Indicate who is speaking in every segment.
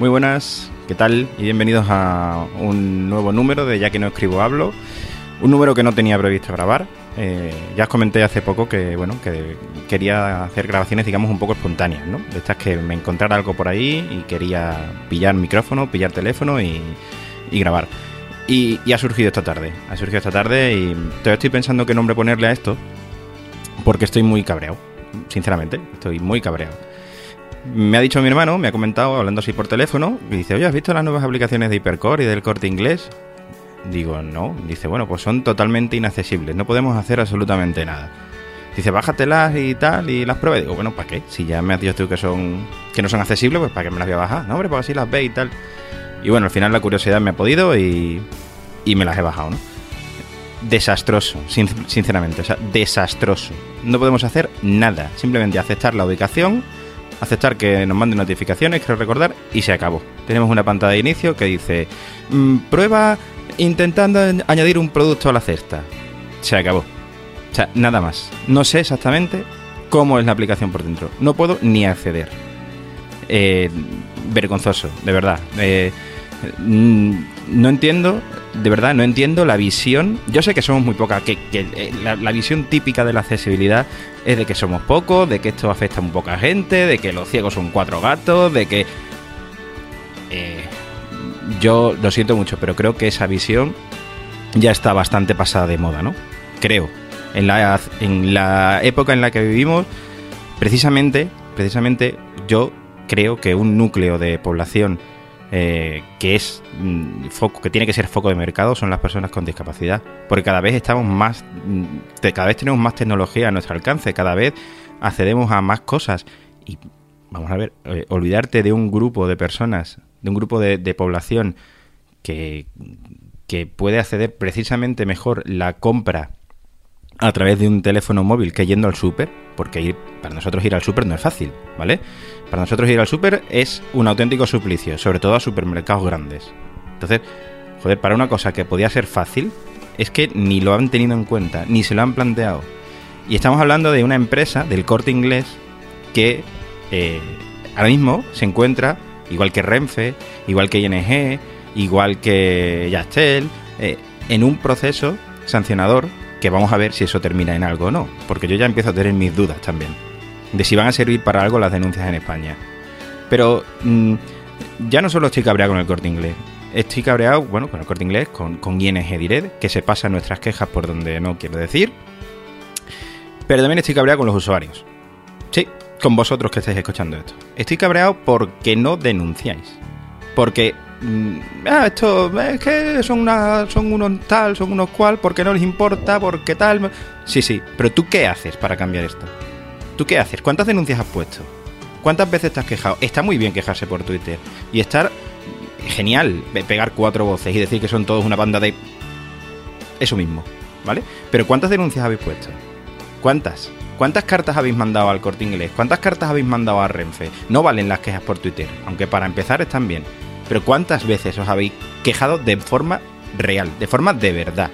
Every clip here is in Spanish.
Speaker 1: Muy buenas, ¿qué tal? Y bienvenidos a un nuevo número de Ya que no escribo hablo. Un número que no tenía previsto grabar. Eh, ya os comenté hace poco que bueno que quería hacer grabaciones digamos un poco espontáneas, ¿no? De estas que me encontrara algo por ahí y quería pillar micrófono, pillar teléfono y, grabar. Y, y ha surgido esta tarde. Ha surgido esta tarde y todavía estoy pensando qué nombre ponerle a esto porque estoy muy cabreado. Sinceramente, estoy muy cabreado me ha dicho mi hermano, me ha comentado, hablando así por teléfono, y dice, oye, ¿has visto las nuevas aplicaciones de Hypercore y del corte inglés? Digo, no. Dice, bueno, pues son totalmente inaccesibles, no podemos hacer absolutamente nada. Dice, bájatelas y tal, y las pruebas. Digo, bueno, ¿para qué? Si ya me has dicho tú que son que no son accesibles, pues ¿para qué me las voy a bajar? No, hombre, pues así las ve y tal. Y bueno, al final la curiosidad me ha podido y, y me las he bajado, ¿no? Desastroso, sinceramente, o sea, desastroso. No podemos hacer nada, simplemente aceptar la ubicación aceptar que nos manden notificaciones, quiero recordar, y se acabó. Tenemos una pantalla de inicio que dice, mm, prueba intentando añadir un producto a la cesta. Se acabó. O sea, nada más. No sé exactamente cómo es la aplicación por dentro. No puedo ni acceder. Eh, vergonzoso, de verdad. Eh, no entiendo de verdad no entiendo la visión. Yo sé que somos muy pocas, que, eh, la, visión típica de la accesibilidad es de que somos pocos, de que esto afecta a muy poca gente, de que los ciegos son cuatro gatos, de que... Eh, yo lo siento mucho, pero creo que esa visión ya está bastante pasada de moda, ¿no? Creo. En la, en la época en la que vivimos, precisamente, precisamente yo creo que un núcleo de población eh, que es mm, foco, que tiene que ser foco de mercado son las personas con discapacidad, porque cada vez estamos más, mm, cada vez tenemos más tecnología a nuestro alcance, cada vez accedemos a más cosas. Y vamos a ver, eh, olvidarte de un grupo de personas, de un grupo de, de población que, que puede acceder precisamente mejor la compra a través de un teléfono móvil que yendo al súper, porque ir, para nosotros ir al súper no es fácil, ¿vale? Para nosotros ir al súper es un auténtico suplicio, sobre todo a supermercados grandes. Entonces, joder, para una cosa que podía ser fácil, es que ni lo han tenido en cuenta, ni se lo han planteado. Y estamos hablando de una empresa, del corte inglés, que eh, ahora mismo se encuentra, igual que Renfe, igual que ING, igual que Yastel, eh, en un proceso sancionador que vamos a ver si eso termina en algo o no, porque yo ya empiezo a tener mis dudas también, de si van a servir para algo las denuncias en España. Pero mm, ya no solo estoy cabreado con el corte inglés, estoy cabreado, bueno, con el corte inglés, con, con ING Direct, que se pasan nuestras quejas por donde no quiero decir, pero también estoy cabreado con los usuarios. Sí, con vosotros que estáis escuchando esto. Estoy cabreado porque no denunciáis. Porque ah, esto es que son son unos tal, son unos cual, porque no les importa, porque tal. Sí, sí, pero tú qué haces para cambiar esto? ¿Tú qué haces? ¿Cuántas denuncias has puesto? ¿Cuántas veces te has quejado? Está muy bien quejarse por Twitter y estar genial pegar cuatro voces y decir que son todos una banda de eso mismo, ¿vale? Pero ¿cuántas denuncias habéis puesto? ¿Cuántas? ¿Cuántas cartas habéis mandado al Corte Inglés? ¿Cuántas cartas habéis mandado a Renfe? No valen las quejas por Twitter, aunque para empezar están bien. Pero ¿cuántas veces os habéis quejado de forma real, de forma de verdad?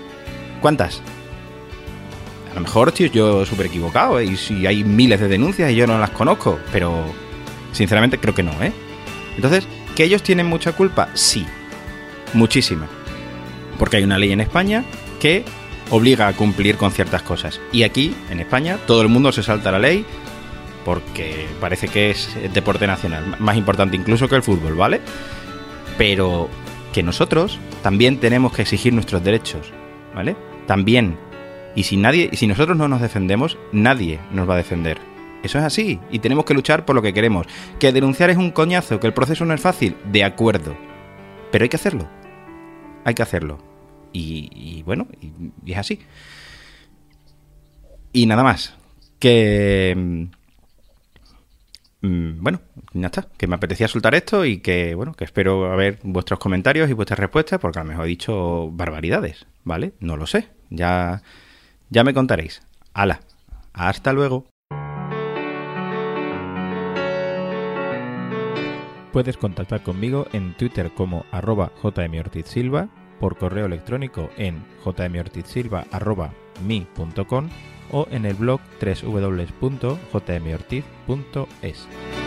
Speaker 1: ¿Cuántas? A lo mejor estoy yo súper equivocado ¿eh? y si hay miles de denuncias y yo no las conozco, pero sinceramente creo que no, ¿eh? Entonces, ¿que ellos tienen mucha culpa? Sí, muchísima. Porque hay una ley en España que obliga a cumplir con ciertas cosas. Y aquí, en España, todo el mundo se salta la ley porque parece que es deporte nacional, más importante incluso que el fútbol, ¿vale? Pero que nosotros también tenemos que exigir nuestros derechos, ¿vale? También. Y si nadie, si nosotros no nos defendemos, nadie nos va a defender. Eso es así, y tenemos que luchar por lo que queremos. Que denunciar es un coñazo, que el proceso no es fácil, de acuerdo. Pero hay que hacerlo. Hay que hacerlo. Y, bueno, y, es así. Y nada más. Que... Mm, bueno, ya está. Que me apetecía soltar esto y que, bueno, que espero a ver vuestros comentarios y vuestras respuestas, porque a lo mejor he dicho barbaridades, ¿vale? No lo sé. Ya, ya me contaréis. Hala. Hasta luego. Puedes contactar conmigo en Twitter como arroba jmortizsilva, por correo electrónico en jmortizsilva.mi.com o en el blog www.jmortiz.es.